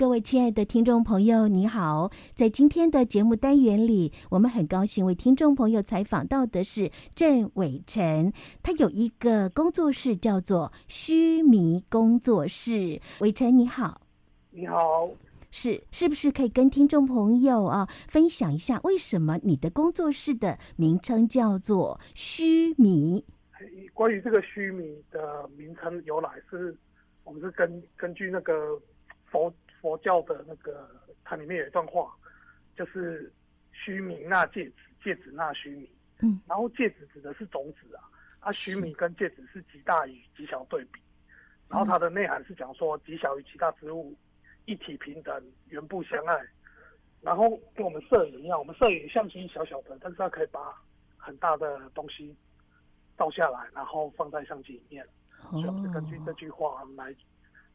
各位亲爱的听众朋友，你好！在今天的节目单元里，我们很高兴为听众朋友采访到的是郑伟成，他有一个工作室叫做须弥工作室。伟成，你好！你好，是是不是可以跟听众朋友啊分享一下，为什么你的工作室的名称叫做须弥？关于这个须弥的名称由来是，是我们是根根据那个。佛佛教的那个，它里面有一段话，就是须弥纳芥子，戒子纳须弥。嗯，然后戒子指的是种子啊，啊，须弥跟戒子是极大与极小对比，然后它的内涵是讲说极小与其他植物，一体平等，原不相爱。然后跟我们摄影一样，我们摄影相机小小的，但是它可以把很大的东西照下来，然后放在相机里面。所以我们是根据这句话来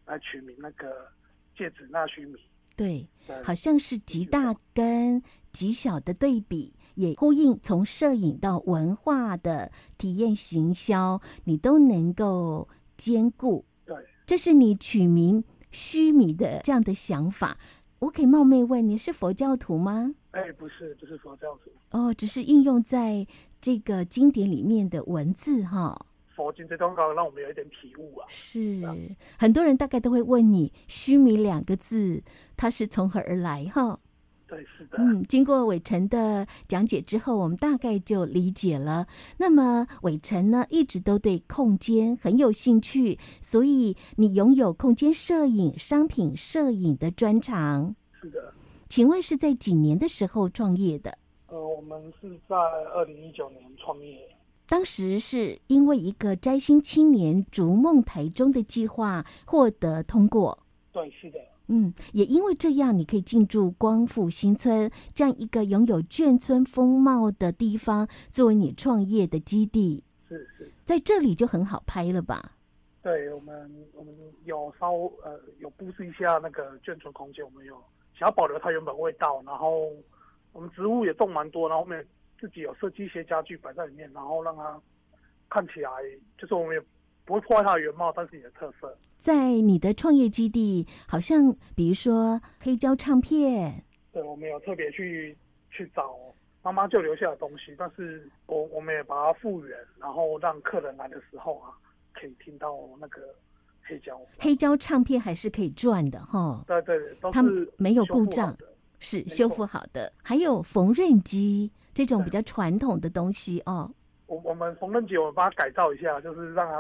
来取名那个。芥子纳须弥，对，好像是极大跟极小的对比，也呼应从摄影到文化的体验行销，你都能够兼顾。对，这是你取名须弥的这样的想法。我可以冒昧问，你是佛教徒吗？哎，不是，不是佛教徒。哦，只是应用在这个经典里面的文字哈。佛经这段话让我们有一点体悟啊！是，很多人大概都会问你“须弥”两个字，它是从何而来？哈，对，是的。嗯，经过伟成的讲解之后，我们大概就理解了。那么伟成呢，一直都对空间很有兴趣，所以你拥有空间摄影、商品摄影的专长。是的，请问是在几年的时候创业的？呃，我们是在二零一九年创业。当时是因为一个摘星青年逐梦台中的计划获得通过，对，是的，嗯，也因为这样，你可以进驻光复新村这样一个拥有眷村风貌的地方，作为你创业的基地。是是，在这里就很好拍了吧？对，我们我们有稍呃有布置一下那个眷村空间，我们有想要保留它原本味道，然后我们植物也种蛮多，然后后面。自己有设计一些家具摆在里面，然后让它看起来就是我们也不会破坏它的原貌，但是你的特色。在你的创业基地，好像比如说黑胶唱片，对，我们有特别去去找妈妈就留下的东西，但是我我们也把它复原，然后让客人来的时候啊，可以听到那个黑胶。黑胶唱片还是可以转的哈。对对，都是没有故障，是修复好的。还有缝纫机。这种比较传统的东西哦，我我们缝纫机我们把它改造一下，就是让它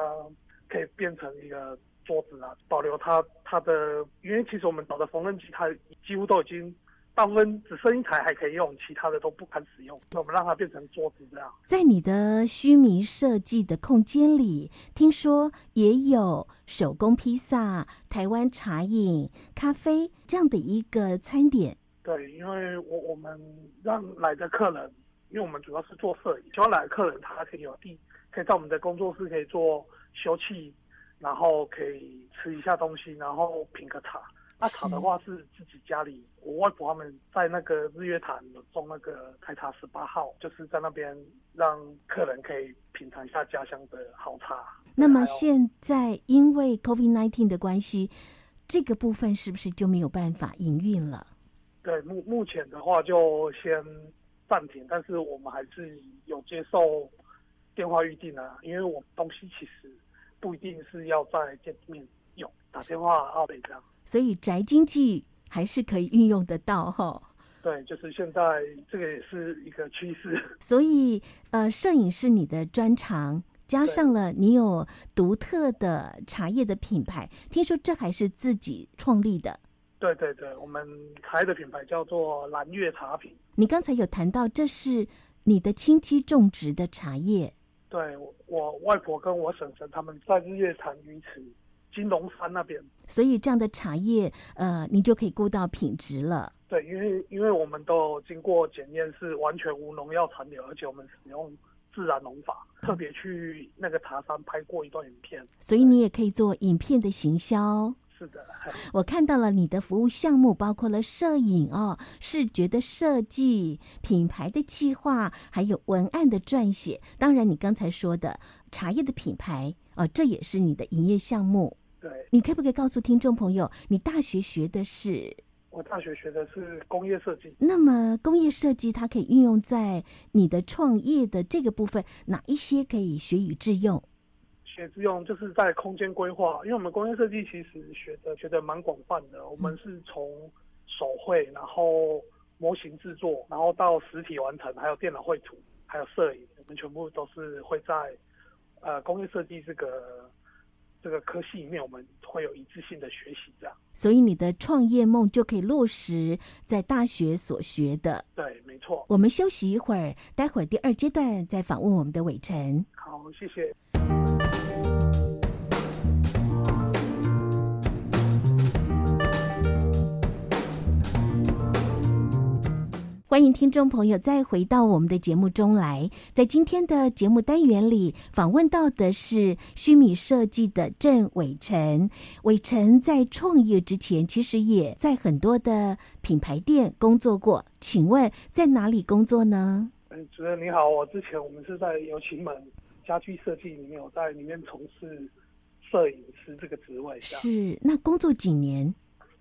可以变成一个桌子啊，保留它它的，因为其实我们找的缝纫机它几乎都已经大部分只剩一台还可以用，其他的都不堪使用，那我们让它变成桌子这样。在你的虚弥设计的空间里，听说也有手工披萨、台湾茶饮、咖啡这样的一个餐点。对，因为我我们让来的客人。因为我们主要是做摄影，希望来的客人他可以有地，可以在我们的工作室可以做休憩，然后可以吃一下东西，然后品个茶。那茶的话是自己家里，我外婆他们在那个日月潭有种那个台茶十八号，就是在那边让客人可以品尝一下家乡的好茶。那么现在因为 COVID-19 的关系，这个部分是不是就没有办法营运了？对，目目前的话就先。暂停，但是我们还是有接受电话预订啊，因为我们东西其实不一定是要在见面用，打电话奥北这样。所以宅经济还是可以运用得到哈。对，就是现在这个也是一个趋势。所以呃，摄影是你的专长，加上了你有独特的茶叶的品牌，听说这还是自己创立的。对对对，我们茶叶的品牌叫做蓝月茶品。你刚才有谈到，这是你的亲戚种植的茶叶。对，我外婆跟我婶婶他们在日月潭鱼池金龙山那边，所以这样的茶叶，呃，你就可以顾到品质了。对，因为因为我们都经过检验，是完全无农药残留，而且我们使用自然农法，特别去那个茶山拍过一段影片。所以你也可以做影片的行销。是的，我看到了你的服务项目，包括了摄影哦、视觉的设计、品牌的企划，还有文案的撰写。当然，你刚才说的茶叶的品牌哦，这也是你的营业项目。对，你可不可以告诉听众朋友，你大学学的是？我大学学的是工业设计。那么，工业设计它可以运用在你的创业的这个部分，哪一些可以学以致用？学之用就是在空间规划，因为我们工业设计其实学的学的蛮广泛的，我们是从手绘，然后模型制作，然后到实体完成，还有电脑绘图，还有摄影，我们全部都是会在呃工业设计这个这个科系里面，我们会有一致性的学习这样。所以你的创业梦就可以落实在大学所学的。对，没错。我们休息一会儿，待会儿第二阶段再访问我们的伟成。好，谢谢。欢迎听众朋友再回到我们的节目中来。在今天的节目单元里，访问到的是虚米设计的郑伟成。伟成在创业之前，其实也在很多的品牌店工作过。请问在哪里工作呢？嗯，主任你好，我之前我们是在有奇门家居设计里面，我在里面从事摄影师这个职位。是，那工作几年？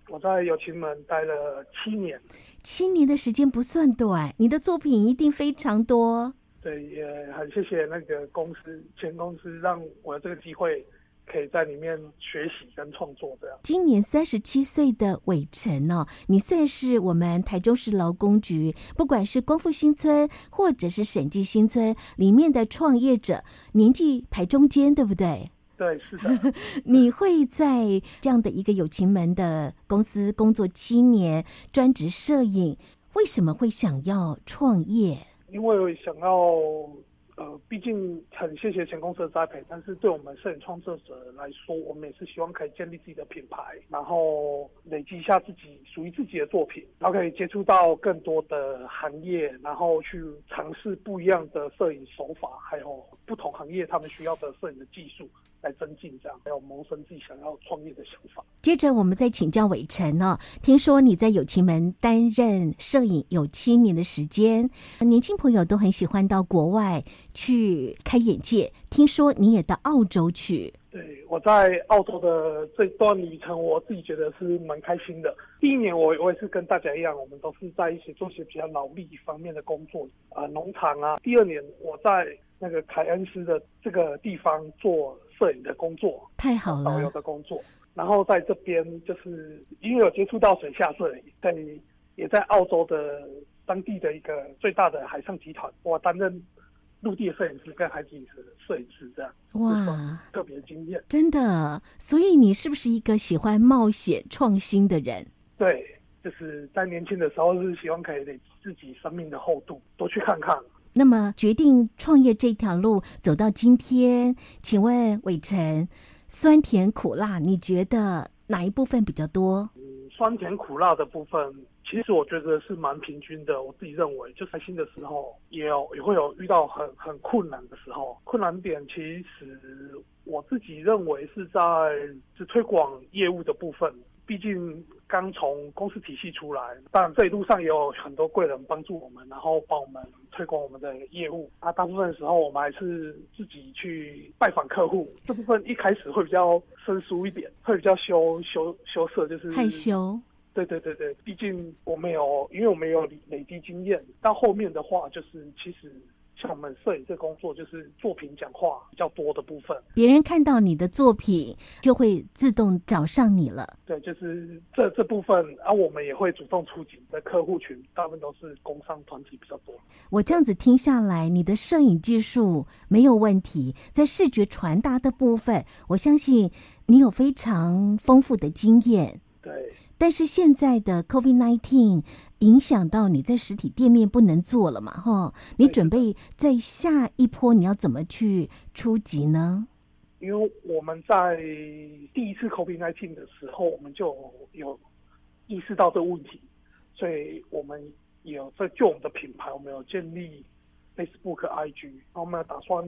我在友情门待了七年。七年的时间不算短，你的作品一定非常多。对，也很谢谢那个公司前公司让我有这个机会，可以在里面学习跟创作这样。今年三十七岁的伟成哦，你算是我们台中市劳工局，不管是光复新村或者是审计新村里面的创业者，年纪排中间，对不对？对，是的。你会在这样的一个友情门的公司工作七年，专职摄影，为什么会想要创业？因为想要，呃，毕竟很谢谢前公司的栽培，但是对我们摄影创作者来说，我们也是希望可以建立自己的品牌，然后累积一下自己属于自己的作品，然后可以接触到更多的行业，然后去尝试不一样的摄影手法，还有不同行业他们需要的摄影的技术。来增进这样，还有萌生自己想要创业的想法。接着，我们再请教伟成哦。听说你在友情门担任摄影有七年的时间，年轻朋友都很喜欢到国外去开眼界。听说你也到澳洲去？对，我在澳洲的这段旅程，我自己觉得是蛮开心的。第一年，我我也是跟大家一样，我们都是在一起做些比较劳力方面的工作啊，农场啊。第二年，我在那个凯恩斯的这个地方做。摄影的工作太好了，导游的工作，然后在这边就是因为有接触到水下摄影，在也在澳洲的当地的一个最大的海上集团，我担任陆地的摄影师跟海景的摄影师，这样哇，特别惊艳，真的。所以你是不是一个喜欢冒险创新的人？对，就是在年轻的时候是希望可以累积自己生命的厚度，多去看看。那么决定创业这条路走到今天，请问伟成，酸甜苦辣，你觉得哪一部分比较多？嗯，酸甜苦辣的部分，其实我觉得是蛮平均的。我自己认为，就开心的时候，也有也会有遇到很很困难的时候。困难点其实我自己认为是在是推广业务的部分。毕竟刚从公司体系出来，但这一路上也有很多贵人帮助我们，然后帮我们推广我们的业务。啊，大部分时候我们还是自己去拜访客户，这部分一开始会比较生疏一点，会比较羞羞羞涩，就是害羞。对对对对，毕竟我没有，因为我们有累积经验，到后面的话就是其实。像我们摄影这工作，就是作品讲话比较多的部分。别人看到你的作品，就会自动找上你了。对，就是这这部分，啊，我们也会主动出击的客户群，大部分都是工商团体比较多。我这样子听下来，你的摄影技术没有问题，在视觉传达的部分，我相信你有非常丰富的经验。对。但是现在的 COVID-19 影响到你在实体店面不能做了嘛？哈，你准备在下一波你要怎么去出击呢？因为我们在第一次 COVID-19 的时候，我们就有意识到这个问题，所以我们有在就我们的品牌，我们有建立 Facebook、IG，然后我们打算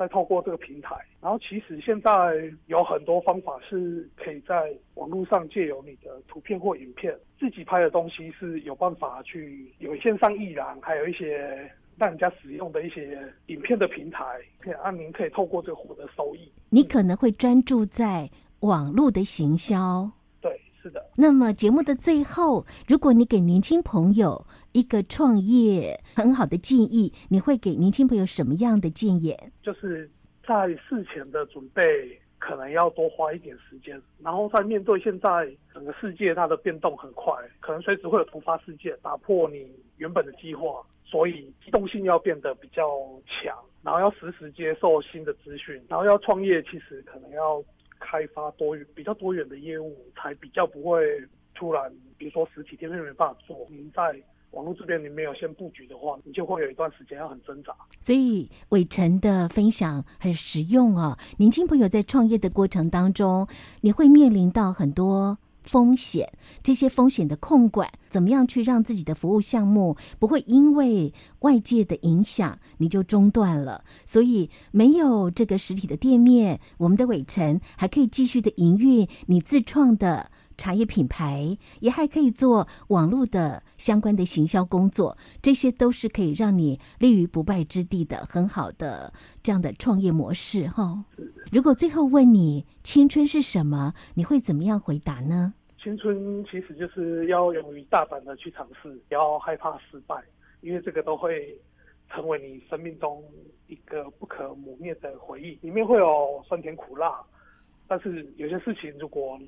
再透过这个平台。然后其实现在有很多方法是可以在网络上借由你的图片或影片自己拍的东西是有办法去有线上艺廊，还有一些让人家使用的一些影片的平台，可以让您可以透过这个获得收益。你可能会专注在网络的行销。对是的。那么节目的最后，如果你给年轻朋友一个创业很好的建议，你会给年轻朋友什么样的建议？就是在事前的准备可能要多花一点时间，然后在面对现在整个世界它的变动很快，可能随时会有突发事件打破你原本的计划，所以机动性要变得比较强，然后要实时接受新的资讯，然后要创业其实可能要。开发多元比较多元的业务，才比较不会突然，比如说实体店面没办法做，您在网络这边你没有先布局的话，你就会有一段时间要很挣扎。所以伟成的分享很实用哦，年轻朋友在创业的过程当中，你会面临到很多。风险，这些风险的控管，怎么样去让自己的服务项目不会因为外界的影响你就中断了？所以没有这个实体的店面，我们的伟成还可以继续的营运你自创的茶叶品牌，也还可以做网络的相关的行销工作，这些都是可以让你立于不败之地的很好的这样的创业模式哈。如果最后问你青春是什么，你会怎么样回答呢？青春其实就是要勇于大胆的去尝试，不要害怕失败，因为这个都会成为你生命中一个不可磨灭的回忆。里面会有酸甜苦辣，但是有些事情如果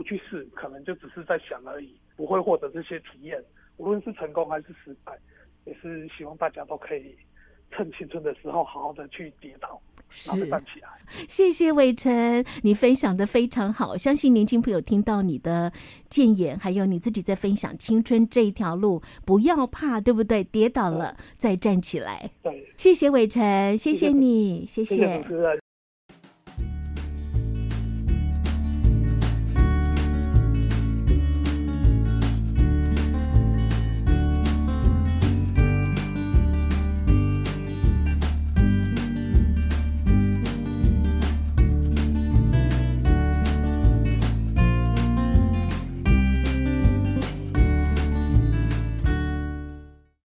不去试，可能就只是在想而已，不会获得这些体验。无论是成功还是失败，也是希望大家都可以趁青春的时候好好的去跌倒。是，站起来。谢谢伟成，你分享的非常好。相信年轻朋友听到你的建言，还有你自己在分享青春这一条路，不要怕，对不对？跌倒了再站起来。对，谢谢伟成，谢谢你，谢谢。谢谢